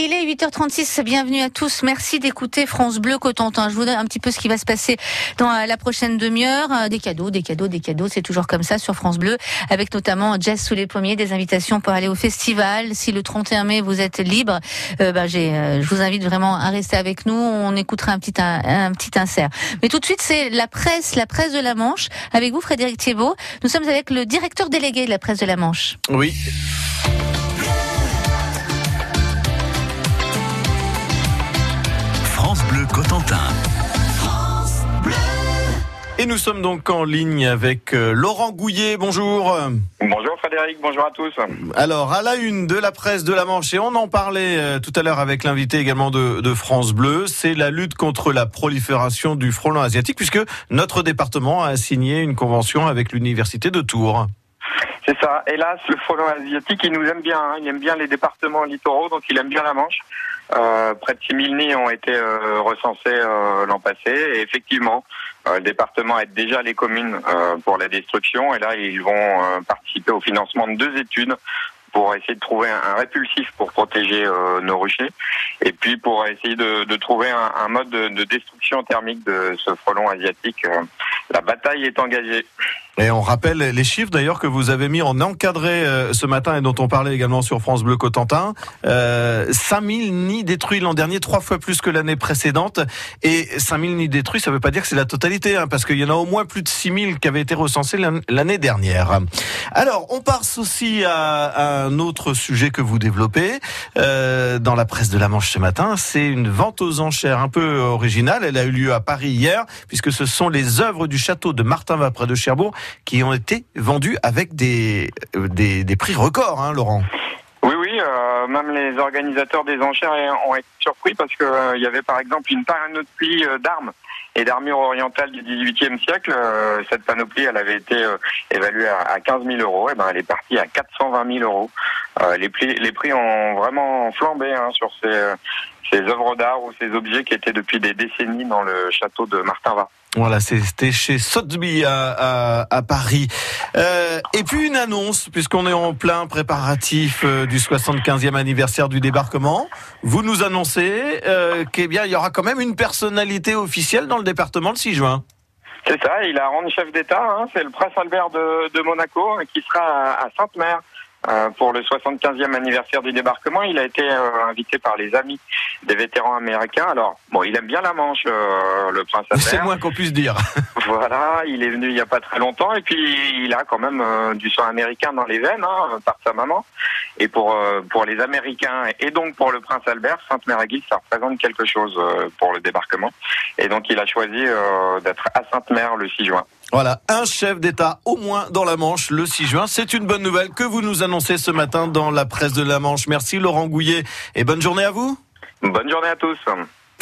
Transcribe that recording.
Il est 8h36, bienvenue à tous. Merci d'écouter France Bleu Cotentin. Je vous donne un petit peu ce qui va se passer dans la prochaine demi-heure. Euh, des cadeaux, des cadeaux, des cadeaux, c'est toujours comme ça sur France Bleu, avec notamment Jazz sous les pommiers, des invitations pour aller au festival. Si le 31 mai vous êtes libre, euh, bah, j'ai, euh, je vous invite vraiment à rester avec nous. On écoutera un petit, un, un petit insert. Mais tout de suite, c'est la presse, la presse de la Manche. Avec vous, Frédéric Thiebaud. Nous sommes avec le directeur délégué de la presse de la Manche. Oui. Et nous sommes donc en ligne avec euh, Laurent Gouillet. Bonjour. Bonjour Frédéric, bonjour à tous. Alors, à la une de la presse de la Manche, et on en parlait euh, tout à l'heure avec l'invité également de, de France Bleu, c'est la lutte contre la prolifération du frelon asiatique, puisque notre département a signé une convention avec l'Université de Tours. C'est ça. Hélas, le frelon asiatique, il nous aime bien. hein. Il aime bien les départements littoraux, donc il aime bien la Manche. Euh, près de 6000 nids ont été euh, recensés euh, l'an passé. Et effectivement, le département aide déjà les communes euh, pour la destruction. Et là, ils vont euh, participer au financement de deux études pour essayer de trouver un, répulsif pour protéger euh, nos ruchers. Et puis pour essayer de, trouver un, mode de, de destruction thermique de ce frelon asiatique. Euh, la bataille est engagée. Et on rappelle les chiffres d'ailleurs que vous avez mis en encadré euh, ce matin et dont on parlait également sur France Bleu Cotentin. Euh, 5000 nids détruits l'an dernier, trois fois plus que l'année précédente. Et 5000 nids détruits, ça ne veut pas dire que c'est la totalité, hein, parce qu'il y en a au moins plus de 6000 qui avaient été recensés l'an- l'année dernière. Alors, on passe aussi à, un autre sujet que vous développez euh, dans la presse de la Manche ce matin. C'est une vente aux enchères un peu originale. Elle a eu lieu à Paris hier, puisque ce sont les œuvres du château de Martin près de Cherbourg qui ont été vendues avec des, des, prix records, hein, Laurent. Oui, oui, euh, même les organisateurs des enchères ont été surpris parce que euh, y avait par exemple une panoplie euh, d'armes et d'armures orientales du XVIIIe siècle. Euh, cette panoplie, elle avait été euh, évaluée à, à 15 000 euros. Et ben, elle est partie à 420 000 euros. Euh, les, prix, les prix ont vraiment flambé hein, sur ces, œuvres d'art ou ces objets qui étaient depuis des décennies dans le château de Martin-Va. Voilà, c'était chez Sotheby à, Paris. Et puis une annonce, puisqu'on est en plein préparatif du 75e anniversaire du débarquement. Vous nous annoncez qu'il y aura quand même une personnalité officielle dans le département le 6 juin. C'est ça, il a rendu chef d'État, hein, c'est le prince Albert de, de Monaco hein, qui sera à, à Sainte-Mère euh, pour le 75e anniversaire du débarquement. Il a été euh, invité par les amis des vétérans américains. Alors, bon, il aime bien la Manche, euh, le prince C'est Albert. le moins qu'on puisse dire. Voilà, il est venu il y a pas très longtemps et puis il a quand même euh, du sang américain dans les veines hein, par sa maman. Et pour euh, pour les Américains et donc pour le prince Albert, Sainte-Mère-Église, ça représente quelque chose euh, pour le débarquement. Et donc il a choisi euh, d'être à Sainte-Mère le 6 juin. Voilà, un chef d'État au moins dans la Manche le 6 juin. C'est une bonne nouvelle que vous nous annoncez ce matin dans la presse de la Manche. Merci Laurent Gouillet et bonne journée à vous. Bonne journée à tous.